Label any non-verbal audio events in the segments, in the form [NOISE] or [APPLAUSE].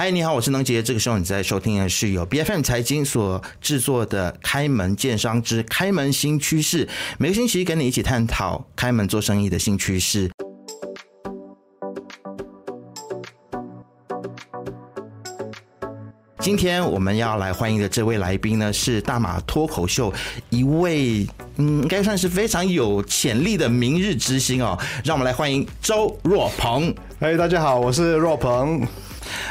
嗨，你好，我是能杰。这个时候你在收听的是由 B F M 财经所制作的《开门见商之开门新趋势》，每个星期跟你一起探讨开门做生意的新趋势。今天我们要来欢迎的这位来宾呢，是大马脱口秀一位，嗯，应该算是非常有潜力的明日之星哦。让我们来欢迎周若鹏。嗨，大家好，我是若鹏。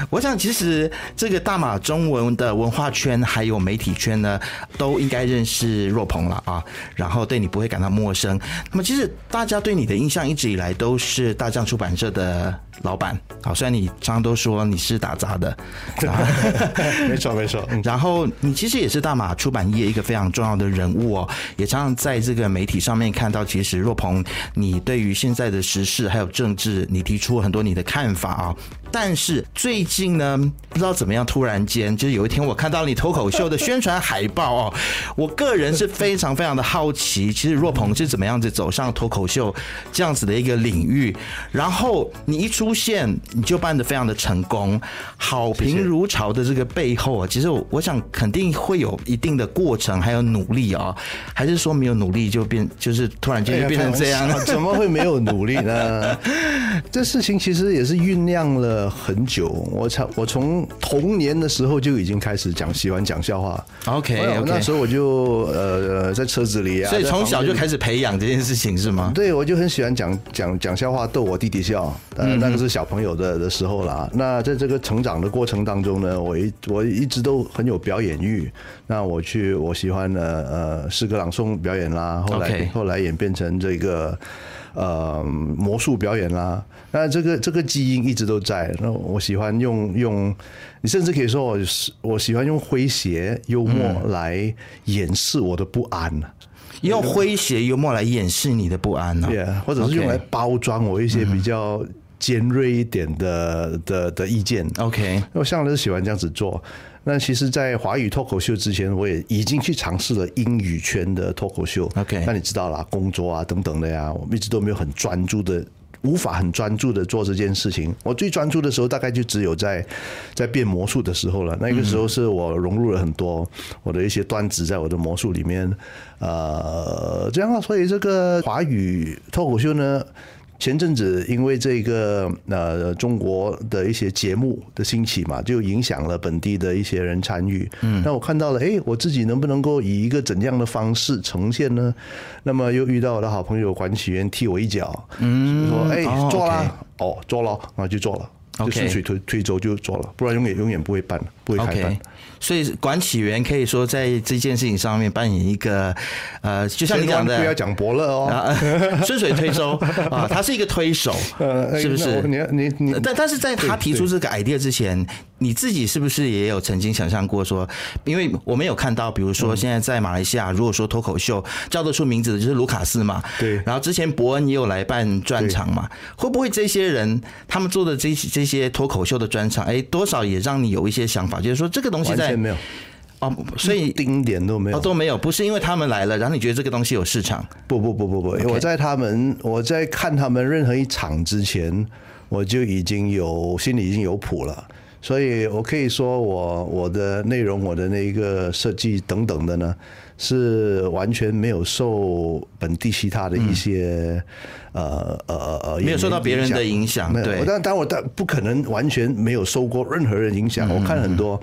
我想，其实这个大马中文的文化圈还有媒体圈呢，都应该认识若鹏了啊。然后对你不会感到陌生。那么，其实大家对你的印象一直以来都是大将出版社的老板。好，虽然你常常都说你是打杂的，[LAUGHS] [LAUGHS] 没错没错。然后你其实也是大马出版业一个非常重要的人物哦，也常常在这个媒体上面看到，其实若鹏，你对于现在的时事还有政治，你提出很多你的看法啊。但是最近呢，不知道怎么样，突然间就是有一天我看到你脱口秀的宣传海报哦，我个人是非常非常的好奇，其实若鹏是怎么样子走上脱口秀这样子的一个领域，然后你一出现你就办的非常的成功，好评如潮的这个背后啊，其实我我想肯定会有一定的过程还有努力啊，还是说没有努力就变就是突然间就变成这样？[LAUGHS] 怎么会没有努力呢？[LAUGHS] 这事情其实也是酝酿了。很久，我从我从童年的时候就已经开始讲，喜欢讲笑话。OK，那时候我就呃在车子里啊，所以从小就开始培养这件事情是吗？对，我就很喜欢讲讲讲笑话逗我弟弟笑。呃，那个是小朋友的的时候啦。那在这个成长的过程当中呢，我一我一直都很有表演欲。那我去我喜欢的呃诗歌朗诵表演啦，后来后来演变成这个。呃，魔术表演啦，那这个这个基因一直都在。那我喜欢用用，你甚至可以说我是我喜欢用诙谐幽默来掩饰我的不安用诙谐幽默来掩饰你的不安呢？对，或者是用来包装我一些比较尖锐一点的的的意见。OK，我向来是喜欢这样子做。那其实，在华语脱口秀之前，我也已经去尝试了英语圈的脱口秀。OK，那你知道啦，工作啊等等的呀，我们一直都没有很专注的，无法很专注的做这件事情。我最专注的时候，大概就只有在在变魔术的时候了。那个时候是我融入了很多我的一些段子在我的魔术里面。呃，这样啊，所以这个华语脱口秀呢。前阵子因为这个呃中国的一些节目的兴起嘛，就影响了本地的一些人参与。嗯，那我看到了，哎，我自己能不能够以一个怎样的方式呈现呢？那么又遇到我的好朋友管启源踢我一脚，嗯，说哎做了，哦做了，然后就做了，就顺水推推舟就做了，不然永远永远不会办，不会开办。所以管起源可以说在这件事情上面扮演一个，呃，就像你讲的，不要讲伯乐哦，[LAUGHS] 顺水推舟 [LAUGHS] 啊，他是一个推手，是不是？你你你，但但是在他提出这个 idea 之前，你自己是不是也有曾经想象过说，因为我们有看到，比如说现在在马来西亚，如果说脱口秀叫得出名字的就是卢卡斯嘛，对，然后之前伯恩也有来办专场嘛，会不会这些人他们做的这些这些脱口秀的专场，哎，多少也让你有一些想法，就是说这个东西在。没有哦，所以丁点都没有，都没有，不是因为他们来了，然后你觉得这个东西有市场？不不不不不，我在他们，我在看他们任何一场之前，我就已经有心里已经有谱了，所以我可以说，我我的内容，我的那一个设计等等的呢，是完全没有受本地其他的一些呃呃呃，没有受到别人的影响，对，但但我但不可能完全没有受过任何人影响，我看很多。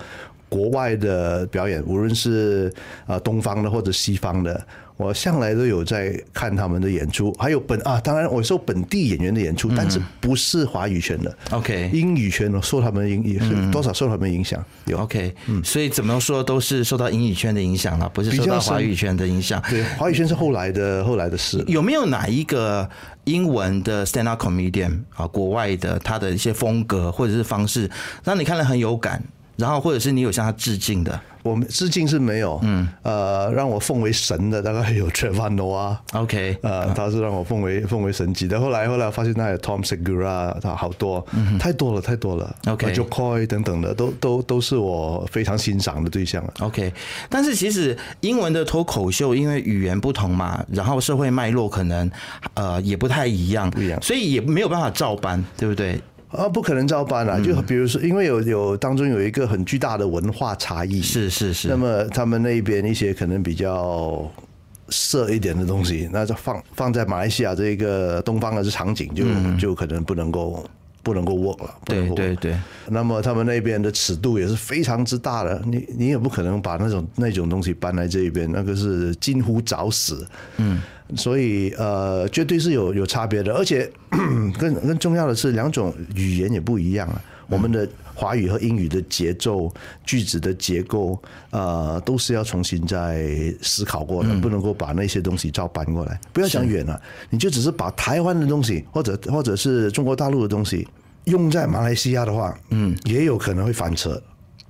国外的表演，无论是啊东方的或者西方的，我向来都有在看他们的演出。还有本啊，当然我受本地演员的演出，但是不是华语圈的。OK，英语圈呢，受他们影也是多少受他们影响。有 OK，嗯，所以怎么说都是受到英语圈的影响了，不是受到华语圈的影响。对，华语圈是后来的后来的事。有没有哪一个英文的 stand up comedian 啊，国外的他的一些风格或者是方式，让你看了很有感？然后，或者是你有向他致敬的。我们致敬是没有，嗯，呃，让我奉为神的大概有 Trevor Noah，OK，呃，他是让我奉为奉为神级的。后来后来发现他有 Tom Segura，他好多，太多了太多了，OK，Joe Coy 等等的，都都都是我非常欣赏的对象了，OK。但是其实英文的脱口秀，因为语言不同嘛，然后社会脉络可能呃也不太一样，不一样，所以也没有办法照搬，对不对？啊，不可能照搬啊！就比如说，因为有有当中有一个很巨大的文化差异，是是是。那么他们那边一些可能比较色一点的东西，那就放放在马来西亚这个东方的这场景，就就可能不能够。不能够 work 了，对对对。那么他们那边的尺度也是非常之大的，你你也不可能把那种那种东西搬来这一边，那个是近乎找死。嗯，所以呃，绝对是有有差别的，而且 [COUGHS] 更更重要的是，两种语言也不一样啊。我们的华语和英语的节奏、句子的结构，呃，都是要重新再思考过的，不能够把那些东西照搬过来。不要想远了，你就只是把台湾的东西，或者或者是中国大陆的东西。用在马来西亚的话，嗯，也有可能会翻车，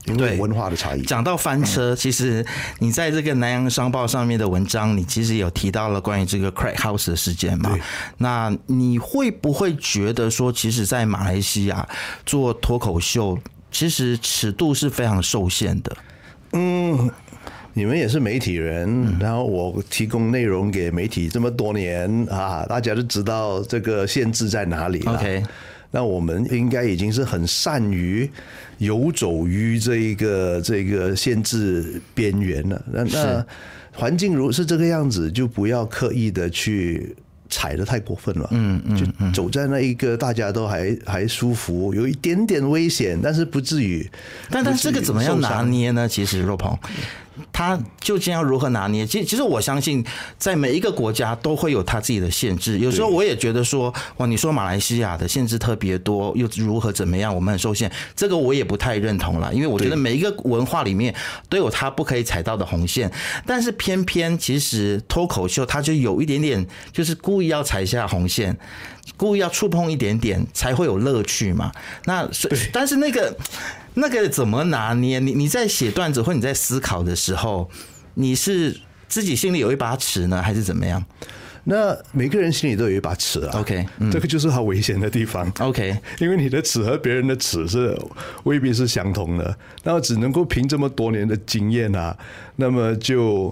因为文化的差异。讲到翻车，其实你在这个南洋商报上面的文章，你其实有提到了关于这个 Crack House 的事件嘛？那你会不会觉得说，其实，在马来西亚做脱口秀，其实尺度是非常受限的？嗯，你们也是媒体人，然后我提供内容给媒体这么多年啊，大家都知道这个限制在哪里 OK。那我们应该已经是很善于游走于这一个这个限制边缘了。那那环境如是这个样子，就不要刻意的去踩的太过分了。嗯嗯，就走在那一个大家都还还舒服，有一点点危险，但是不至于。但但这个怎么样拿捏呢？其实若鹏。他究竟要如何拿捏？其实，其实我相信，在每一个国家都会有他自己的限制。有时候我也觉得说，哇，你说马来西亚的限制特别多，又如何怎么样？我们很受限，这个我也不太认同了。因为我觉得每一个文化里面都有他不可以踩到的红线。但是偏偏其实脱口秀，他就有一点点，就是故意要踩下红线，故意要触碰一点点，才会有乐趣嘛。那但是那个。那个怎么拿捏？你你在写段子或你在思考的时候，你是自己心里有一把尺呢，还是怎么样？那每个人心里都有一把尺啊。OK，这个就是他危险的地方。OK，[LAUGHS] 因为你的尺和别人的尺是未必是相同的，那只能够凭这么多年的经验啊，那么就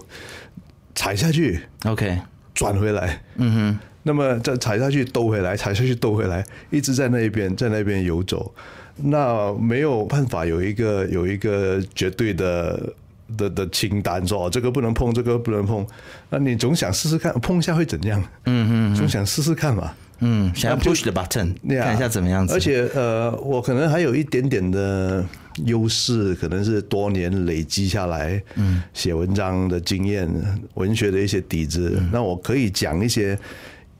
踩下去。OK，转回来。嗯哼，那么再踩下去兜回来，踩下去兜回来，一直在那一边，在那边游走。那没有办法有一个有一个绝对的的的清单，说这个不能碰，这个不能碰。那你总想试试看，碰一下会怎样？嗯嗯，总想试试看嘛。嗯，想要 push the button，看一下怎么样子。而且呃，我可能还有一点点的优势，可能是多年累积下来，嗯，写文章的经验，文学的一些底子，那我可以讲一些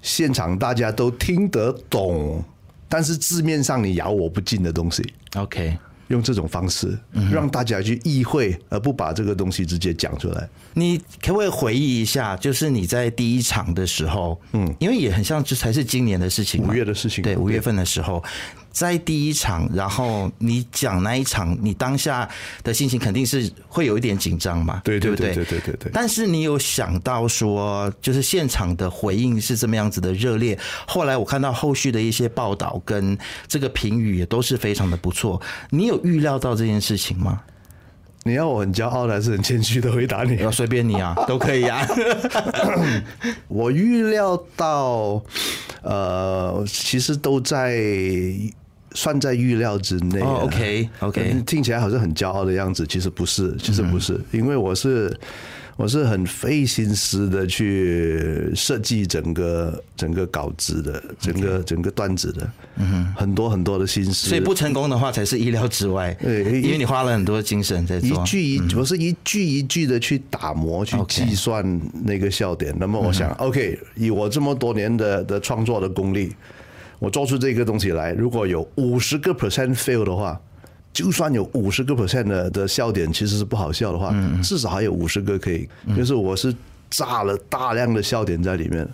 现场大家都听得懂。但是字面上你咬我不进的东西，OK，用这种方式让大家去意会，而不把这个东西直接讲出来。你可不可以回忆一下，就是你在第一场的时候，嗯，因为也很像这才是今年的事情，五月的事情，对，五月份的时候。在第一场，然后你讲那一场，你当下的心情肯定是会有一点紧张嘛，对不对？对对对对。但是你有想到说，就是现场的回应是这么样子的热烈。后来我看到后续的一些报道跟这个评语也都是非常的不错。你有预料到这件事情吗？你要我很骄傲的还是很谦虚的回答你？要随便你啊，[LAUGHS] 都可以啊。我预料到，呃，其实都在。算在预料之内。OK，OK，听起来好像很骄傲的样子，其实不是，其实不是，因为我是我是很费心思的去设计整个整个稿子的，整个整个段子的，嗯，很多很多的心思。所以不成功的话才是意料之外，对，因为你花了很多精神在做。一句一，我是一句一句的去打磨，去计算那个笑点。那么我想，OK，以我这么多年的的创作的功力。我做出这个东西来，如果有五十个 percent fail 的话，就算有五十个 percent 的的笑点其实是不好笑的话，至少还有五十个可以，就是我是炸了大量的笑点在里面。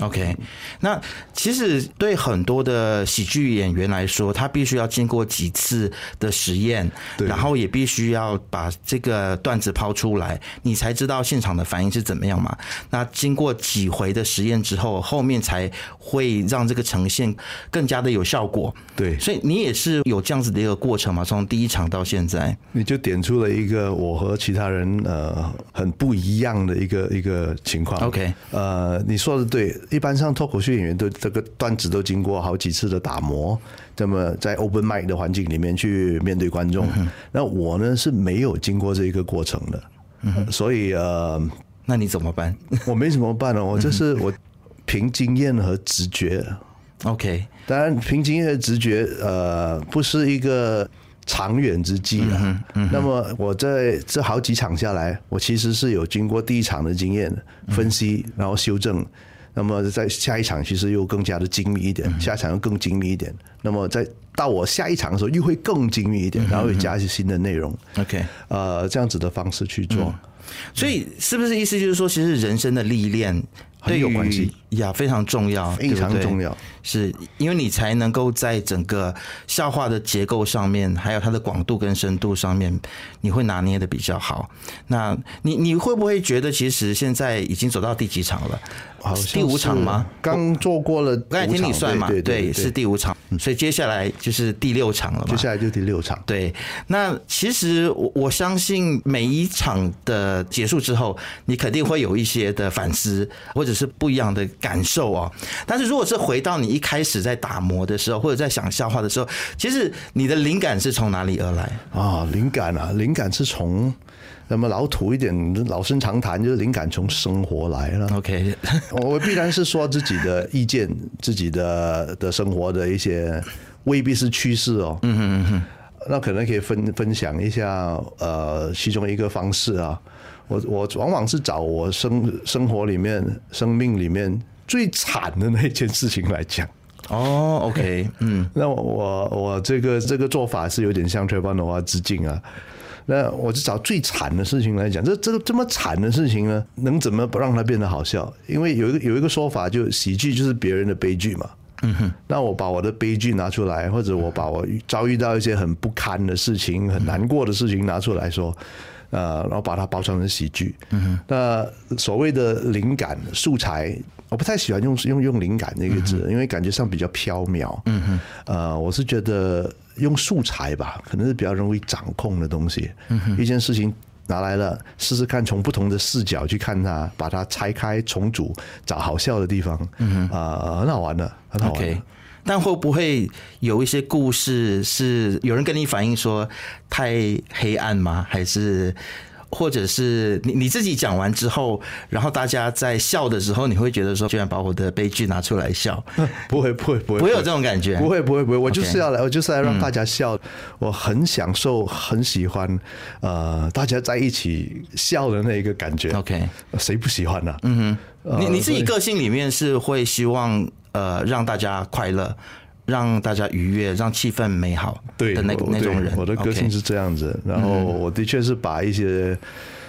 OK，那其实对很多的喜剧演员来说，他必须要经过几次的实验，然后也必须要把这个段子抛出来，你才知道现场的反应是怎么样嘛。那经过几回的实验之后，后面才会让这个呈现更加的有效果。对，所以你也是有这样子的一个过程嘛？从第一场到现在，你就点出了一个我和其他人呃很不一样的一个一个情况。OK，呃，你说的对。一般上脱口秀演员都这个段子都经过好几次的打磨，那么在 open mic 的环境里面去面对观众。那我呢是没有经过这一个过程的，所以呃，那你怎么办 [LAUGHS] 我没怎么办呢？我就是我凭经验和直觉。？OK，当然，凭经验和直觉，呃，不是一个长远之计啊。那么我在这好几场下来，我其实是有经过第一场的经验分析，然后修正。那么在下一场其实又更加的精密一点，下一场又更精密一点。那么在到我下一场的时候又会更精密一点，然后又加一些新的内容。OK，呃，这样子的方式去做。所以是不是意思就是说，其实人生的历练很对有关系呀，非常重要，非常重要。是因为你才能够在整个笑话的结构上面，还有它的广度跟深度上面，你会拿捏的比较好。那你你会不会觉得，其实现在已经走到第几场了？好像第五场吗？刚做过了五场，刚才听你算嘛，对对对，是第五场，所以接下来就是第六场了嘛。接下来就第六场。对，那其实我我相信每一场的结束之后，你肯定会有一些的反思，[LAUGHS] 或者是不一样的感受哦。但是如果是回到你一开始在打磨的时候，或者在想笑话的时候，其实你的灵感是从哪里而来？啊，灵感啊，灵感是从那么老土一点、老生常谈，就是灵感从生活来了。OK，[LAUGHS] 我必然是说自己的意见、自己的的生活的一些未必是趋势哦。嗯嗯嗯那可能可以分分享一下，呃，其中一个方式啊。我我往往是找我生生活里面、生命里面最惨的那件事情来讲。哦，OK，嗯，[LAUGHS] 那我我我这个这个做法是有点向吹邦的话致敬啊。那我就找最惨的事情来讲，这这个这么惨的事情呢，能怎么不让它变得好笑？因为有一个有一个说法，就喜剧就是别人的悲剧嘛。嗯哼，那我把我的悲剧拿出来，或者我把我遭遇到一些很不堪的事情、很难过的事情拿出来说，呃，然后把它包装成喜剧。嗯哼，那所谓的灵感素材，我不太喜欢用用用灵感这个字，因为感觉上比较缥缈。嗯哼，呃，我是觉得用素材吧，可能是比较容易掌控的东西。嗯哼，一件事情。拿来了，试试看，从不同的视角去看它，把它拆开重组，找好笑的地方，嗯啊、很好玩的，很好玩但会不会有一些故事是有人跟你反映说太黑暗吗？还是或者是你你自己讲完之后，然后大家在笑的时候，你会觉得说，居然把我的悲剧拿出来笑，[LAUGHS] 不会，不会，不会，不会有这种感觉？不会，不会，不会，我就是要来，我就是要让大家嗯笑。我很享受，很喜欢，呃，大家在一起笑的那一个感觉。OK 谁不喜欢呢、嗯哼，你你自己个性里面是会希望呃让大家快乐，让大家愉悦，让气氛美好对的那个那种人。我的个性是这样子，然后我的确是把一些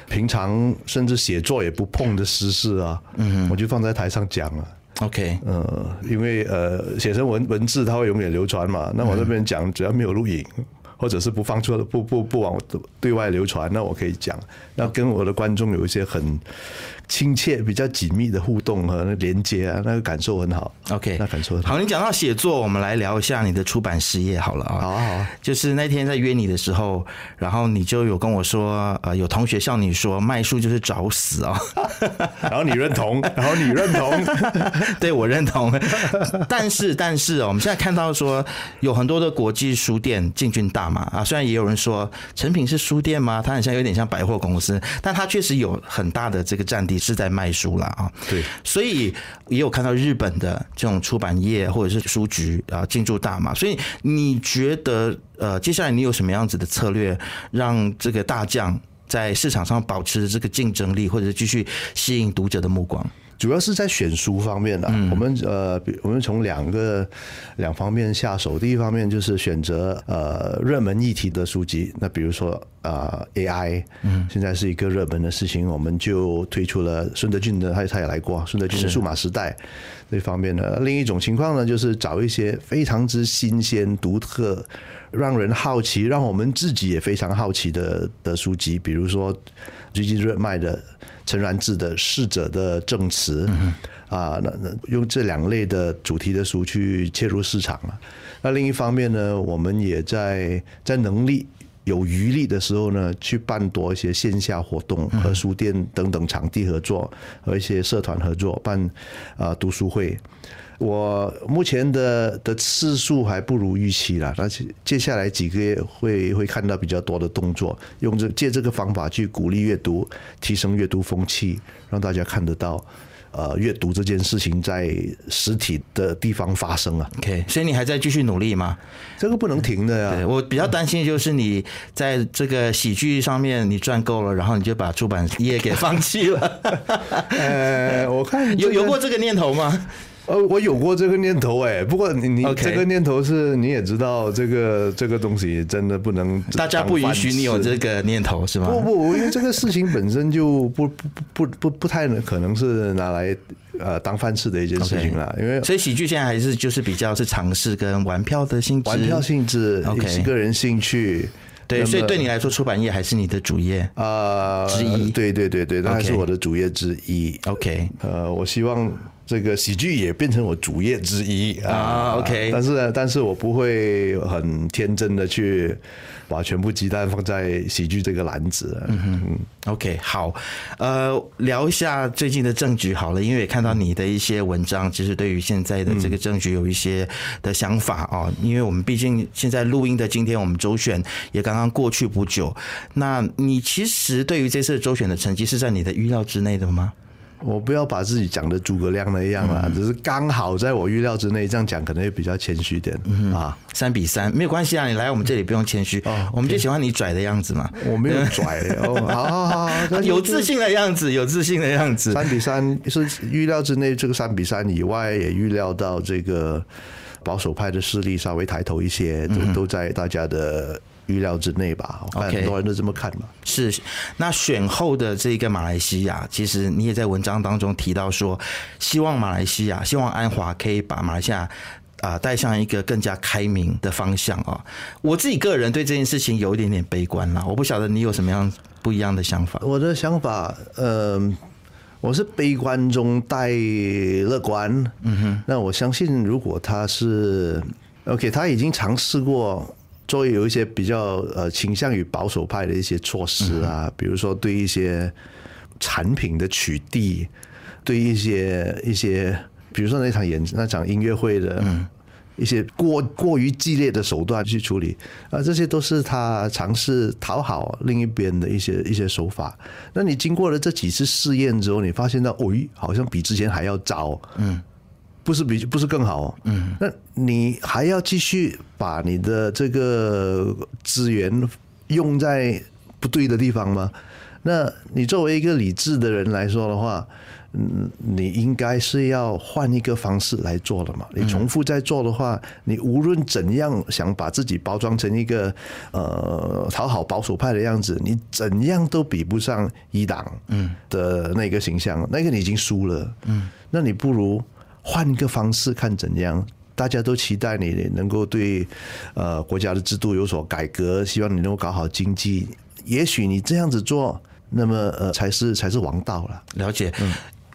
平常甚至写作也不碰的私事啊，嗯，我就放在台上讲了。OK 呃，因为呃，写成文文字它会永远流传嘛。那我这边讲，只要没有录影，或者是不放出不不不往对外流传，那我可以讲，那跟我的观众有一些很亲切、比较紧密的互动和连接啊，那个感受很好。OK，那感受很好。好，你讲到写作，我们来聊一下你的出版事业好了啊。好啊好啊就是那天在约你的时候，然后你就有跟我说，呃，有同学向你说卖书就是找死哦。[LAUGHS] 然后你认同，[LAUGHS] 然后你认同，[LAUGHS] 对我认同，但是但是哦，我们现在看到说有很多的国际书店进军大马啊，虽然也有人说成品是书店吗？它很像有点像百货公司，但它确实有很大的这个占地是在卖书啦啊。对，所以也有看到日本的这种出版业或者是书局啊进驻大马，所以你觉得呃，接下来你有什么样子的策略，让这个大将在市场上保持这个竞争力，或者是继续吸引读者的目光？主要是在选书方面的、我们呃，我们从两个两方面下手。第一方面就是选择呃热门议题的书籍，那比如说呃 AI，嗯，现在是一个热门的事情，我们就推出了孙德俊的，他他也来过孙德俊的数码时代这方面的。另一种情况呢，就是找一些非常之新鲜、独特。让人好奇，让我们自己也非常好奇的的书籍，比如说最近热卖的陈然志的《逝者的证词》啊，那那用这两类的主题的书去切入市场了。那另一方面呢，我们也在在能力有余力的时候呢，去办多一些线下活动，和书店等等场地合作，和一些社团合作办啊读书会。我目前的的次数还不如预期了，但是接下来几个月会会看到比较多的动作，用这借这个方法去鼓励阅读，提升阅读风气，让大家看得到。呃，阅读这件事情在实体的地方发生啊。OK，所以你还在继续努力吗？这个不能停的呀。对我比较担心就是你在这个喜剧上面你赚够了，然后你就把出版业给放弃了。[LAUGHS] 呃，我看有有过这个念头吗？呃，我有过这个念头哎，不过你你这个念头是你也知道，这个这个东西真的不能大家不允许你有这个念头是吗？不不，因为这个事情本身就不不不不不太可能是拿来呃当饭吃的一件事情啦，因为所以喜剧现在还是就是比较是尝试跟玩票的性质，玩票性质 OK 个人兴趣。对，所以对你来说，出版业还是你的主业。啊之一对对对对，那还是我的主业之一。OK，呃，我希望这个喜剧也变成我主业之一啊，OK 但是呢，但是我不会很天真的去把全部鸡蛋放在喜剧这个篮子。嗯哼，OK，好，呃，聊一下最近的政局好了，因为也看到你的一些文章，其实对于现在的这个政局有一些的想法哦。因为我们毕竟现在录音的今天，我们周选也刚刚过去不久。那你其实对于这次周选的成绩是在你的预料之内的吗？我不要把自己讲的诸葛亮那样啦，只是刚好在我预料之内，这样讲可能会比较谦虚点啊。三比三没有关系啊，你来我们这里不用谦虚，我们就喜欢你拽的样子嘛，我没有拽哦，好好好好，有自信的样子，有自信的样子。三比三是预料之内，这个三比三以外，也预料到这个保守派的势力稍微抬头一些，都都在大家的预料之内吧。我看很多人都这么看嘛。是，那选后的这个马来西亚，其实你也在文章当中提到说，希望马来西亚，希望安华可以把马来西亚。啊，带向一个更加开明的方向啊！我自己个人对这件事情有一点点悲观啦，我不晓得你有什么样不一样的想法。我的想法，呃，我是悲观中带乐观。嗯哼，那我相信，如果他是 OK，他已经尝试过。作为有一些比较呃倾向于保守派的一些措施啊，比如说对一些产品的取缔，对一些一些，比如说那场演那场音乐会的，一些过过于激烈的手段去处理啊，这些都是他尝试讨好另一边的一些一些手法。那你经过了这几次试验之后，你发现到，哦，好像比之前还要糟，嗯，不是比不是更好，嗯，那你还要继续把你的这个资源用在不对的地方吗？那你作为一个理智的人来说的话，嗯，你应该是要换一个方式来做的嘛。你重复在做的话，你无论怎样想把自己包装成一个呃讨好保守派的样子，你怎样都比不上一党嗯的那个形象，那个你已经输了。嗯，那你不如换一个方式看怎样。大家都期待你能够对呃国家的制度有所改革，希望你能够搞好经济。也许你这样子做，那么呃才是才是王道了。了解。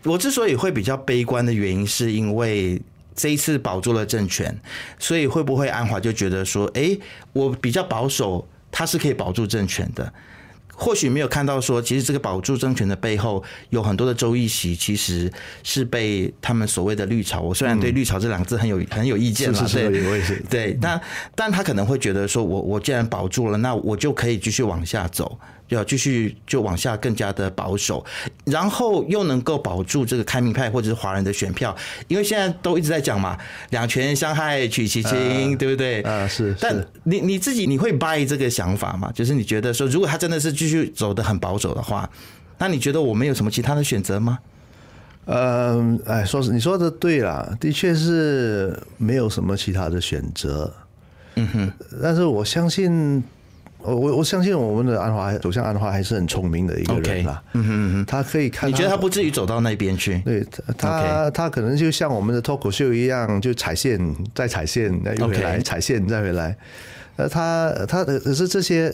我之所以会比较悲观的原因，是因为这一次保住了政权，所以会不会安华就觉得说，诶，我比较保守，他是可以保住政权的。或许没有看到说，其实这个保住政权的背后有很多的周议席，其实是被他们所谓的绿潮。我虽然对“绿潮”这两个字很有很有意见了，是是是对。我也是。对，但但他可能会觉得说，我我既然保住了，那我就可以继续往下走，要继续就往下更加的保守，然后又能够保住这个开明派或者是华人的选票，因为现在都一直在讲嘛，两权相害取其轻，对不对？啊是是但你你自己你会 buy 这个想法吗？就是你觉得说，如果他真的是继续走的很保守的话，那你觉得我们有什么其他的选择吗？嗯，哎，说是你说的对啦，的确是没有什么其他的选择。嗯哼，但是我相信，我我我相信我们的安华走向安华还是很聪明的一个人啦。嗯哼嗯哼，他可以看，你觉得他不至于走到那边去？对他他他可能就像我们的脱口秀一样，就踩线再踩线，又回来踩线再回来。呃，他他的可是这些，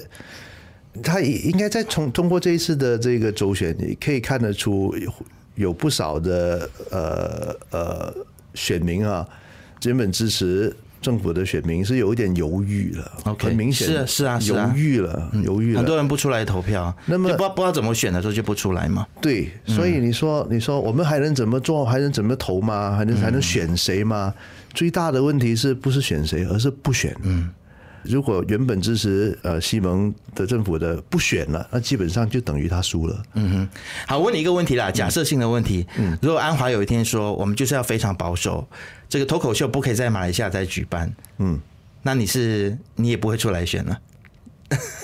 他应该在从通过这一次的这个周选，你可以看得出有有不少的呃呃选民啊，原本支持政府的选民是有一点犹豫了 OK，很明显是啊是啊是啊犹豫了，犹豫了。很多人不出来投票，那么不不知道怎么选的时候就不出来嘛。对，所以你说，你说我们还能怎么做？还能怎么投吗？还能还能选谁吗？最大的问题是不是选谁，而是不选。嗯，如果原本支持呃西蒙的政府的不选了，那基本上就等于他输了。嗯哼，好，问你一个问题啦，假设性的问题。嗯，如果安华有一天说我们就是要非常保守，这个脱口秀不可以在马来西亚再举办，嗯，那你是你也不会出来选了。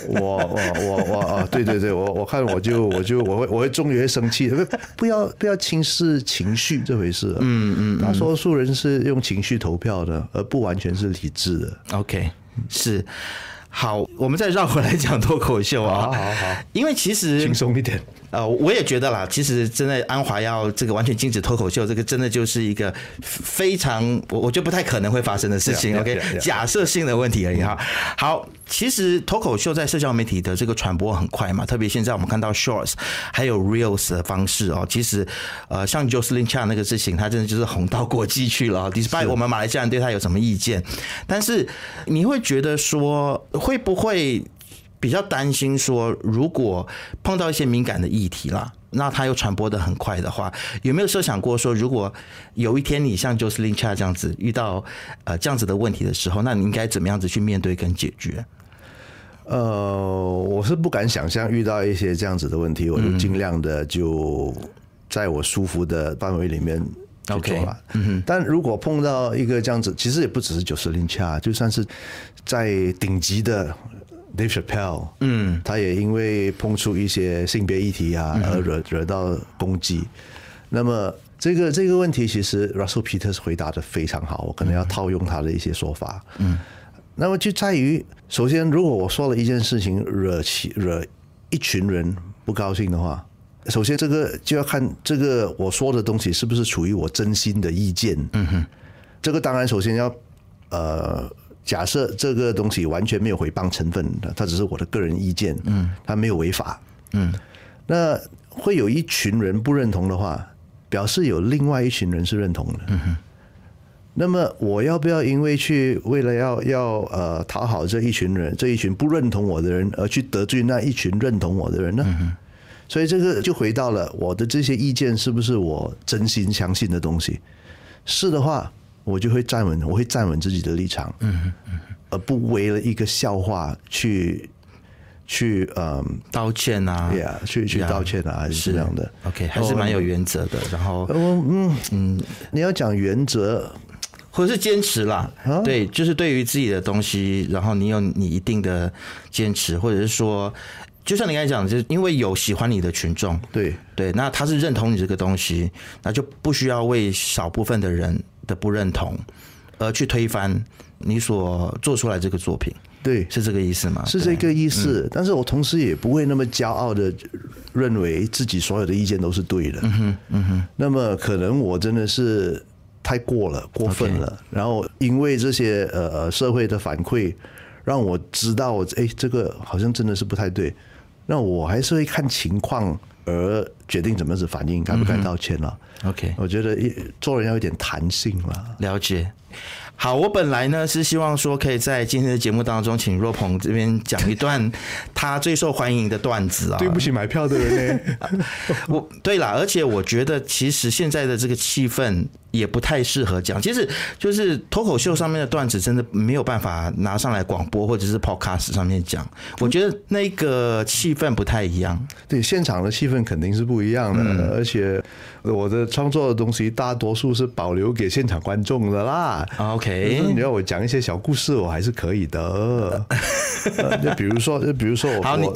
我我我我啊，对对对，[LAUGHS] 我我看我就我就我会我会终于会生气，不不要不要轻视情绪这回事。嗯嗯，大多数人是用情绪投票的，而不完全是理智的。OK，是好，我们再绕回来讲脱口秀啊。好好好，因为其实轻松一点。呃，我也觉得啦，其实真的安华要这个完全禁止脱口秀，这个真的就是一个非常我我觉得不太可能会发生的事情。Yeah. 假设性的问题而已哈。好，其实脱口秀在社交媒体的这个传播很快嘛，特别现在我们看到 Shorts 还有 Reels 的方式哦，其实呃，像 Jocelyn Chan 那个事情，他真的就是红到国际去了。Despite 我们马来西亚人对他有什么意见，但是你会觉得说会不会？比较担心说，如果碰到一些敏感的议题啦，那它又传播的很快的话，有没有设想过说，如果有一天你像 Jocelyn Cha 这样子遇到呃这样子的问题的时候，那你应该怎么样子去面对跟解决？呃，我是不敢想象遇到一些这样子的问题，我就尽量的就在我舒服的范围里面 OK，了。但如果碰到一个这样子，其实也不只是九十零恰，就算是在顶级的 Dave Chappelle，嗯，他也因为碰触一些性别议题啊，而惹惹到攻击。那么这个这个问题，其实 Russell Peters 回答的非常好，我可能要套用他的一些说法。嗯，那么就在于，首先，如果我说了一件事情惹起惹一群人不高兴的话，首先这个就要看这个我说的东西是不是处于我真心的意见。嗯哼，这个当然首先要呃。假设这个东西完全没有诽谤成分，它只是我的个人意见，嗯，它没有违法，嗯，那会有一群人不认同的话，表示有另外一群人是认同的，嗯哼。那么我要不要因为去为了要要呃讨好这一群人，这一群不认同我的人，而去得罪那一群认同我的人呢？所以这个就回到了我的这些意见是不是我真心相信的东西？是的话，我就会站稳，我会站稳自己的立场，嗯嗯，而不为了一个笑话去去嗯道歉啊，，yeah 去去 Yeah，道歉啊，还是这样的。OK，还是蛮有原则的。然后嗯嗯嗯，你要讲原则，或者是坚持啦，对，就是对于自己的东西，然后你有你一定的坚持，或者是说，就像你刚才讲的，就是因为有喜欢你的群众，对。对，那他是认同你这个东西，那就不需要为少部分的人的不认同而去推翻你所做出来这个作品，对，是这个意思吗？是这个意思。但是我同时也不会那么骄傲的认为自己所有的意见都是对的。嗯哼，嗯哼。那么可能我真的是太过了，过分了。然后因为这些呃呃社会的反馈，让我知道我哎这个好像真的是不太对。那我还是会看情况而决定怎么子反应，该不该道歉了。OK，我觉得一做人要有点弹性了。了解。好，我本来呢是希望说可以在今天的节目当中，请若鹏这边讲一段他最受欢迎的段子啊。[LAUGHS] 对不起买票的人呢。[LAUGHS] 我对啦，而且我觉得其实现在的这个气氛也不太适合讲。其实就是脱口秀上面的段子，真的没有办法拿上来广播或者是 podcast 上面讲。我觉得那个气氛不太一样。对，现场的气氛肯定是不一样的，而且我的创作的东西大多数是保留给现场观众的啦。啊 OK，你要我讲一些小故事，我还是可以的。[LAUGHS] 呃就比如说，就比如说我，好，你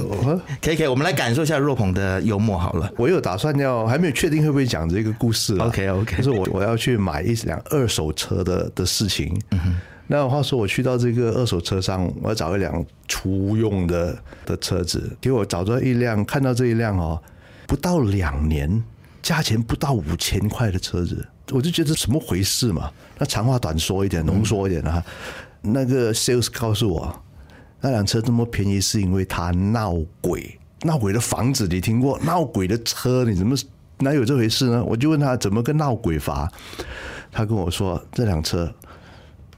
可以可以，我们来感受一下若鹏的幽默好了。我有打算要，还没有确定会不会讲这个故事啦 OK，OK 就是我我要去去买一辆二手车的的事情。那话说，我去到这个二手车上，我要找一辆初用的的车子，给我找到一辆，看到这一辆哦，不到两年，价钱不到五千块的车子，我就觉得怎么回事嘛？那长话短说一点，浓缩一点啊，那个 sales 告诉我，那辆车这么便宜是因为它闹鬼，闹鬼的房子你听过？闹鬼的车你怎么哪有这回事呢？我就问他怎么个闹鬼法，他跟我说这辆车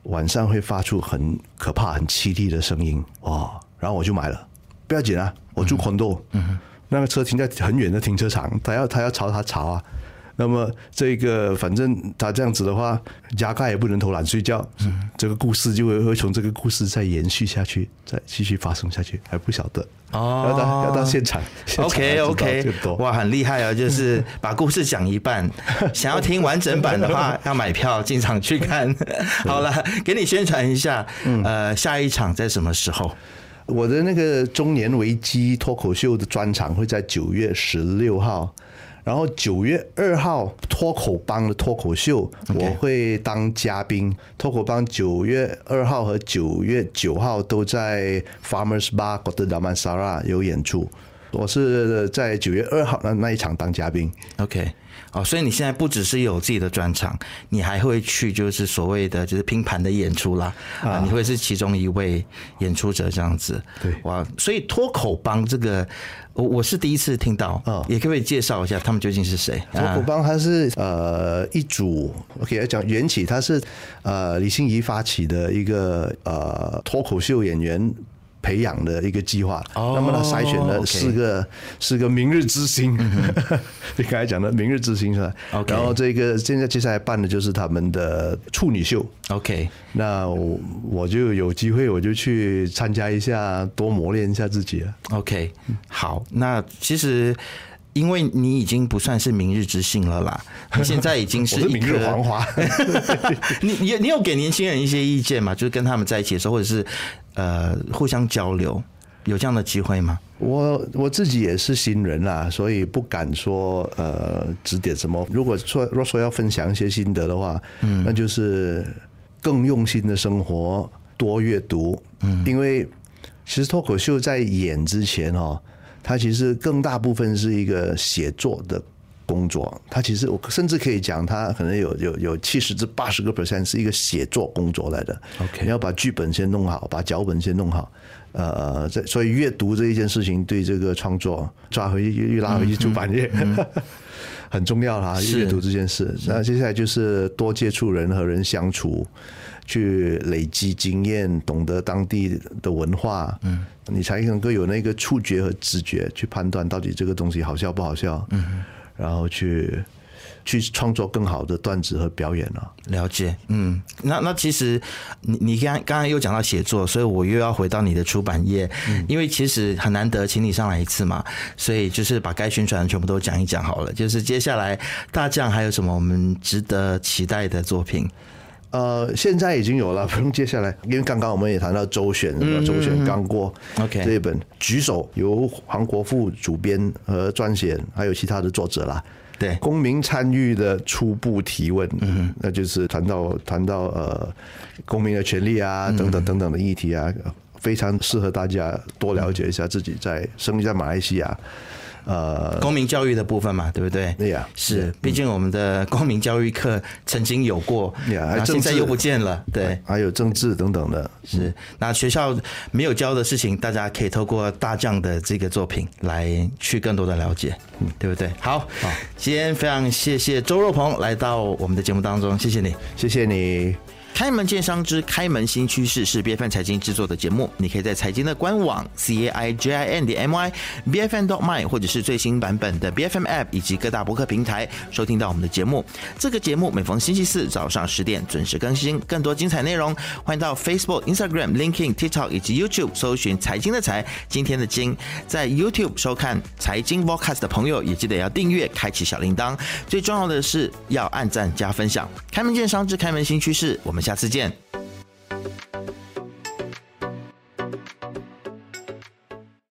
晚上会发出很可怕、很凄厉的声音。哦，然后我就买了，不要紧啊，我住 condo，嗯，那个车停在很远的停车场，他要他要朝他朝啊。那么这个反正他这样子的话，加盖也不能偷懒睡觉，这个故事就会会从这个故事再延续下去，再继续发生下去，还不晓得哦要到要到现场现场 OK OK，哇，很厉害啊！就是 [LAUGHS] 把故事讲一半，想要听完整版的话，要买票进场去看。[LAUGHS] 好了，给你宣传一下，嗯呃，下一场在什么时候？我的那个中年危机脱口秀的专场会在九月十六号，然后九月二号脱口帮的脱口秀我会当嘉宾。脱口帮九月二号和九月九号都在 Farmers Bar Kota Damansara 有演出，我是在九月二号的那一场当嘉宾。OK，哦，所以你现在不只是有自己的专场，你还会去就是所谓的就是拼盘的演出啦，啊，你会是其中一位演出者这样子。对哇，所以脱口帮这个，我我是第一次听到，哦也可不可以介绍一下他们究竟是谁？脱口帮它是呃一组，OK 要讲缘起，他是呃李心怡发起的一个呃脱口秀演员。培养的一个计划，哦那么他筛选了四个四个明日之星，[LAUGHS] 你刚才讲的明日之星是吧？然后这个现在接下来办的就是他们的处女秀，OK，那我我就有机会我就去参加一下，多磨练一下自己了。OK，好，那其实因为你已经不算是明日之星了啦，你 [LAUGHS] 现在已经是是一颗明日黄花。[LAUGHS] 你你你有给年轻人一些意见吗？就是跟他们在一起的时候，或者是呃互相交流，有这样的机会吗？我我自己也是新人啦，所以不敢说呃指点什么。如果说若说要分享一些心得的话，嗯，那就是更用心的生活，多阅读，嗯，因为其实脱口秀在演之前哦，它其实更大部分是一个写作的。工作，它其实我甚至可以讲，它可能有有有七十至八十个 percent 是一个写作工作来的。OK 你要把剧本先弄好，把脚本先弄好。呃，这所以阅读这一件事情对这个创作抓回去又拉回去出版业、[LAUGHS] 很重要啦。是阅读这件事，那接下来就是多接触人和人相处，去累积经验，懂得当地的文化，嗯，你才能够有那个触觉和直觉去判断到底这个东西好笑不好笑，嗯，然后去去创作更好的段子和表演啊。了解，嗯，那那其实你你刚刚刚又讲到写作，所以我又要回到你的出版业，因为其实很难得请你上来一次嘛，所以就是把该宣传的全部都讲一讲好了。就是接下来大将还有什么我们值得期待的作品？呃，现在已经有了，[LAUGHS] 不用接下来，因为刚刚我们也谈到周选？周选刚过 OK 这一本《举手》由黄国富主编和撰写，还有其他的作者啦。对。公民参与的初步提问，嗯，那就是谈到谈到呃公民的权利啊，等等等等的议题啊，非常适合大家多了解一下自己在生于在马来西亚，呃，公民教育的部分嘛，对不对？对呀是，毕竟我们的公民教育课曾经有过，现在又不见了，对。还有政治等等的，是，那学校没有教的事情，大家可以透过大将的这个作品来去更多的了解，嗯，对不对？好，好，今天非常谢谢周若鹏来到我们的节目当中，谢谢你。谢谢你。开门见商之开门新趋势是 B F N 财经制作的节目，你可以在财经的官网 c a i j i n 点 m y b f n dot my 或者是最新版本的 B F M App 以及各大博客平台收听到我们的节目。这个节目每逢星期四早上十点准时更新，更多精彩内容欢迎到 Facebook、Instagram、LinkedIn、TikTok 以及 YouTube 搜寻财经的财，今天的经，在 YouTube 收看财经 Vodcast 的朋友也记得要订阅，开启小铃铛。最重要的是要按赞加分享。开门见商之开门新趋势，我们下次见。